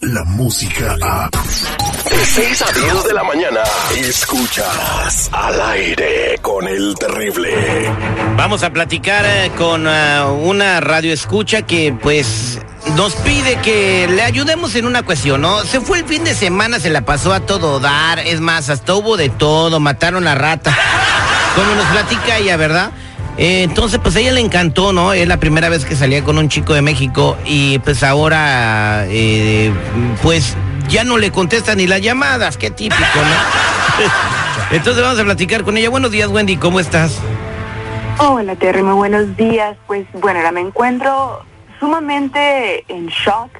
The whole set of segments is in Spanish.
La música a. De 6 a 10 de la mañana. Escuchas al aire con el terrible. Vamos a platicar eh, con eh, una radio escucha que pues nos pide que le ayudemos en una cuestión, ¿no? Se fue el fin de semana, se la pasó a todo dar, es más, hasta hubo de todo, mataron a rata. Como nos platica ella, ¿verdad? Eh, entonces, pues a ella le encantó, ¿no? Es la primera vez que salía con un chico de México y pues ahora, eh, pues ya no le contesta ni las llamadas, qué típico, ¿no? Entonces vamos a platicar con ella. Buenos días, Wendy, ¿cómo estás? Hola Terry, muy buenos días. Pues bueno, ahora me encuentro sumamente en shock,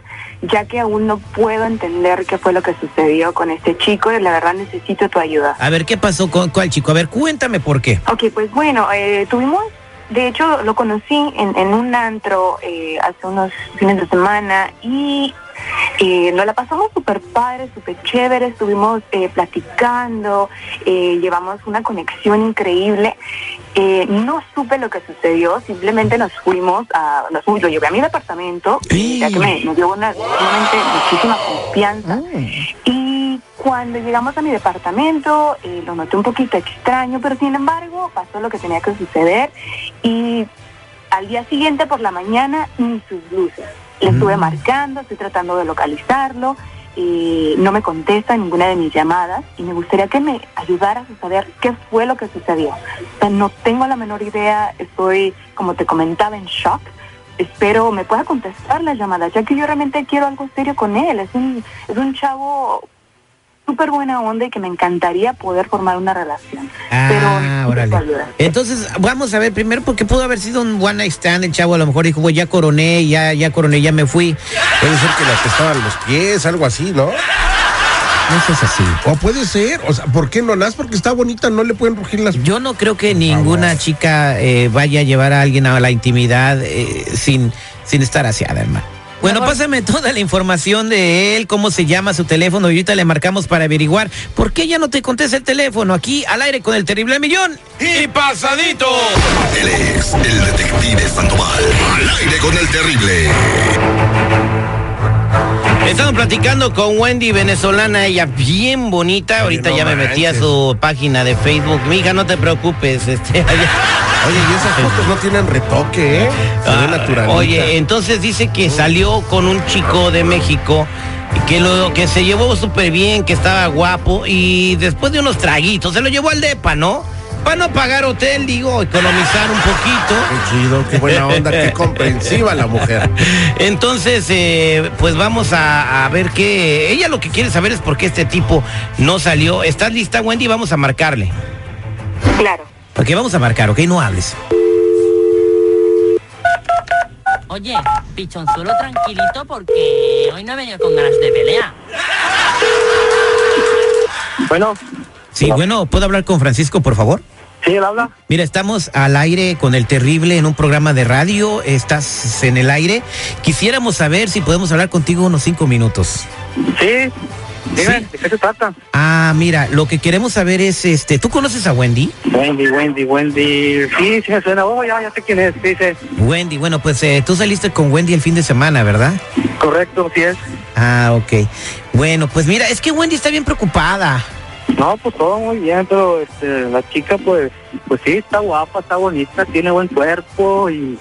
ya que aún no puedo entender qué fue lo que sucedió con este chico y la verdad necesito tu ayuda. A ver, ¿qué pasó con cuál chico? A ver, cuéntame por qué. Ok, pues bueno, eh, tuvimos, de hecho lo conocí en, en un antro eh, hace unos fines de semana y eh, nos la pasamos súper padre, súper chévere, estuvimos eh, platicando, eh, llevamos una conexión increíble. Eh, no supe lo que sucedió, simplemente nos fuimos a, nos lo llevé a mi departamento, Sí. ya que me, me dio una, realmente muchísima confianza. Y cuando llegamos a mi departamento, eh, lo noté un poquito extraño, pero sin embargo pasó lo que tenía que suceder y al día siguiente por la mañana ni sus luces. Le estuve marcando, estoy tratando de localizarlo, y no me contesta ninguna de mis llamadas y me gustaría que me ayudaras a saber qué fue lo que sucedió. O sea, no tengo la menor idea, estoy, como te comentaba, en shock. Espero me pueda contestar las llamadas, ya que yo realmente quiero algo serio con él. Es un, es un chavo súper buena onda y que me encantaría poder formar una relación. Pero Ah, necesito órale. Entonces, vamos a ver primero porque pudo haber sido un one night stand. El chavo a lo mejor dijo, "Güey, ya coroné, ya, ya coroné, ya me fui. Puede ser que le apestaban los pies, algo así, ¿no? Eso es así. O puede ser, o sea, ¿por qué no? Nada más porque está bonita, no le pueden rugir las... Yo no creo que ninguna chica eh, vaya a llevar a alguien a la intimidad eh, sin, sin estar aseada, hermano. Bueno, pásame toda la información de él, cómo se llama su teléfono y ahorita le marcamos para averiguar por qué ya no te contesta el teléfono aquí al aire con el terrible millón. Y pasadito. Él es el detective Sandoval. Al aire con el terrible. Estamos platicando con Wendy venezolana, ella bien bonita. Ahorita no ya me metí a su página de Facebook. Mija, no te preocupes. Este, allá- Oye, y esas fotos no tienen retoque, ¿eh? Se ve Ah, natural. Oye, entonces dice que salió con un chico de México que lo que se llevó súper bien, que estaba guapo y después de unos traguitos se lo llevó al depa, ¿no? Para no pagar hotel, digo, economizar un poquito. Qué chido, qué buena onda, qué comprensiva la mujer. Entonces, eh, pues vamos a, a ver qué. Ella lo que quiere saber es por qué este tipo no salió. ¿Estás lista, Wendy? Vamos a marcarle. Claro. Ok, vamos a marcar, ¿ok? No hables. Oye, pichonzuelo tranquilito porque hoy no he venido con ganas de pelear. Bueno, Sí, bueno, ¿puedo hablar con Francisco, por favor? sí, él habla. Mira, estamos al aire con el terrible en un programa de radio. Estás en el aire. Quisiéramos saber si podemos hablar contigo unos cinco minutos. Sí, dime, Sí. ¿de qué se trata? Ah, mira, lo que queremos saber es, este, ¿tú conoces a Wendy? Wendy, Wendy, Wendy. Sí, sí me suena. Oh, ya, ya sé quién es. Sí, sí. Wendy, bueno, pues eh, tú saliste con Wendy el fin de semana, ¿verdad? Correcto, sí es. Ah, ok. Bueno, pues mira, es que Wendy está bien preocupada. No, pues todo muy bien, pero este, la chica, pues, pues sí, está guapa, está bonita, tiene buen cuerpo y...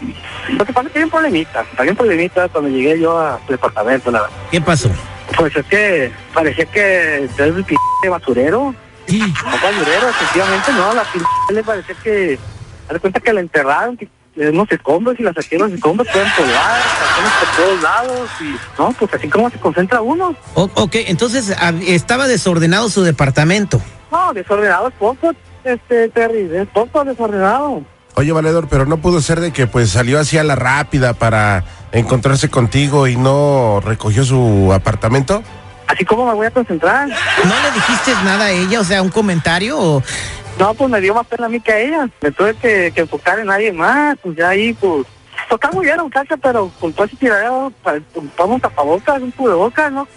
Lo que pasa es que hay un problemita, hay un problemita cuando llegué yo a su departamento, la verdad. ¿Qué pasó? Pues es que parecía que es el p basurero. No basurero, efectivamente, no, la p le parecía que... Haz de cuenta que la enterraron, que unos escombros y la saqué los escombros, pueden tachones por todos lados y... No, pues así como se concentra uno. O- ok, entonces ah, estaba desordenado su departamento. No, desordenado es poco, este, Terry, es poco desordenado. Oye, Valedor, pero no pudo ser de que pues salió así a la rápida para encontrarse contigo y no recogió su apartamento. Así como me voy a concentrar. ¿No le dijiste nada a ella? O sea, un comentario o... No, pues me dio más pena a mí que a ella. Me tuve que, que enfocar en nadie más. Pues ya ahí, pues, Toca muy bien, muchacha, pero con todo ese tiradero, un tapabocas, un cubrebocas, ¿no?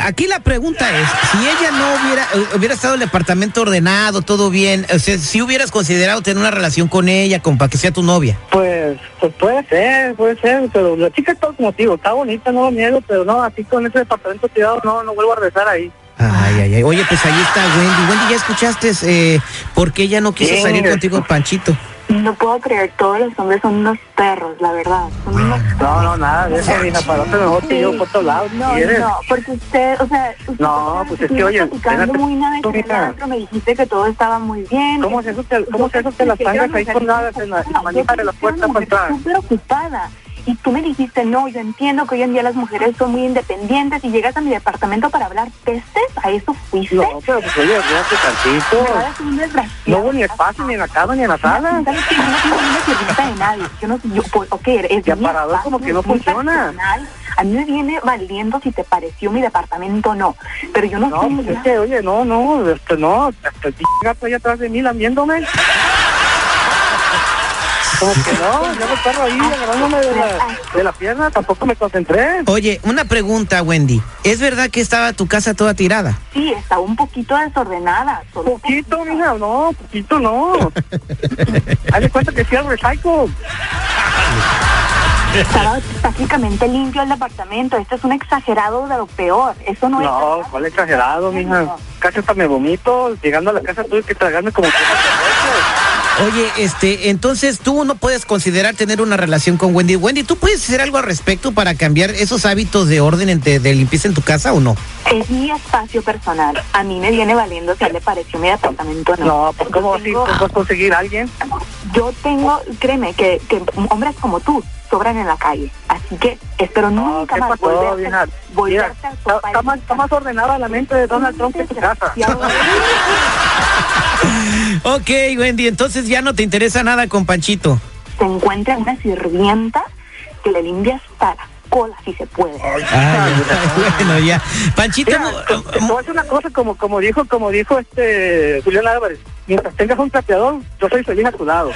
Aquí la pregunta es, si ella no hubiera, eh, hubiera estado el departamento ordenado, todo bien, o sea, si hubieras considerado tener una relación con ella, con para que sea tu novia. Pues, pues puede ser, puede ser, pero la chica está como digo, está bonita, no lo niego, pero no, así con ese departamento tirado, no, no vuelvo a regresar ahí. Ay, ay, ay. Oye, pues ahí está Wendy. Wendy, ¿ya escuchaste eh, por qué ella no quiso Sí, salir contigo, Panchito? No puedo creer, todos los hombres son unos perros, la verdad. Son unos No, no, nada de eso, mija, para mejor que yo por todos lados, si No, quieres. no, porque usted, o sea, usted No, pues es que, oye, platicando muy de mija. adentro, me dijiste que todo estaba muy bien. ¿Cómo es eso que, cómo es eso que las tangas ahí colgadas en la, manija de la puerta para entrar? súper ocupada. Y tú me dijiste, no, yo entiendo que hoy en día las mujeres son muy independientes y llegas a mi departamento para hablar pestes, ¿a eso fuiste? No, pero pues oye, tantito. No hubo ni espacio ni en la cama ni en la sala. ¿Sabes qué? Yo no tengo de nadie. Yo no yo, pues, ok, es mi como que no funciona. personal. A mí me viene valiendo si te pareció mi departamento o no. Pero yo no, No, sé pues es que, oye, no, no, este, no, gato atrás de mí lamiéndome. Como que no, yo el perro ahí agarrándome de la, de la pierna, tampoco me concentré. Oye, una pregunta, Wendy. ¿Es verdad que estaba tu casa toda tirada? Sí, estaba un poquito desordenada. solo un Poquito, mija, no, poquito no. Haz de cuenta que sí al recycle. Estaba prácticamente limpio el departamento. Esto es un exagerado de lo peor. Eso no, No, es. cuál exagerado, mija. Casi hasta me vomito. Llegando a la casa tuve que tragarme como. Oye, este, entonces tú no puedes considerar tener una relación con Wendy. Wendy, ¿tú puedes hacer algo al respecto para cambiar esos hábitos de orden en- de, de limpieza en tu casa o no? Es mi espacio personal. A mí me viene valiendo si a él le pareció mi departamento o no. No, pues cómo así, tengo- ¿Cómo vas a conseguir a alguien? Yo tengo, créeme, que, que hombres como tú sobran en la calle. Así que espero No, nunca ¿qué más volverte a está más ordenada la mente de Donald Trump que tu casa. Ok, Wendy, entonces ya no te interesa nada con Panchito. Se encuentra una sirvienta que le limpia hasta la cola si se puede. Ay, bueno, ya. Panchito, Mira, a decir una cosa como como dijo como dijo este Julián Álvarez. Mientras tengas un trapeador, yo soy feliz a tu lado.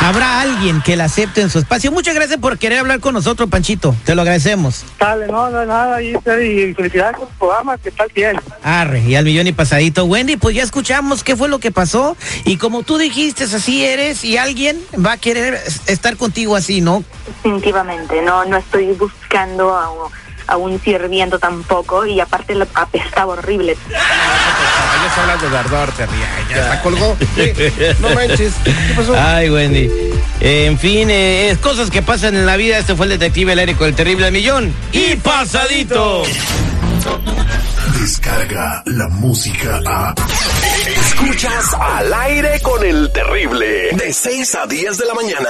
Habrá alguien que la acepte en su espacio. Muchas gracias por querer hablar con nosotros, Panchito. Te lo agradecemos. Dale, no, no, nada, y, y felicidades por tu programa, que tal bien. Arre, y al millón y pasadito. Wendy, pues ya escuchamos qué fue lo que pasó. Y como tú dijiste, así eres y alguien va a querer es- estar contigo así, ¿no? Definitivamente, no, no estoy buscando a, un- a un sirviento tampoco y aparte la apestaba horrible. Está hablando de ardor, te ría. Ya la colgó. Sí, No manches. ¿Qué pasó? Ay, Wendy. Eh, en fin, eh, es cosas que pasan en la vida. Este fue el detective El Érico, el terrible al millón. Y pasadito. Descarga la música a. Escuchas al aire con el terrible. De 6 a 10 de la mañana.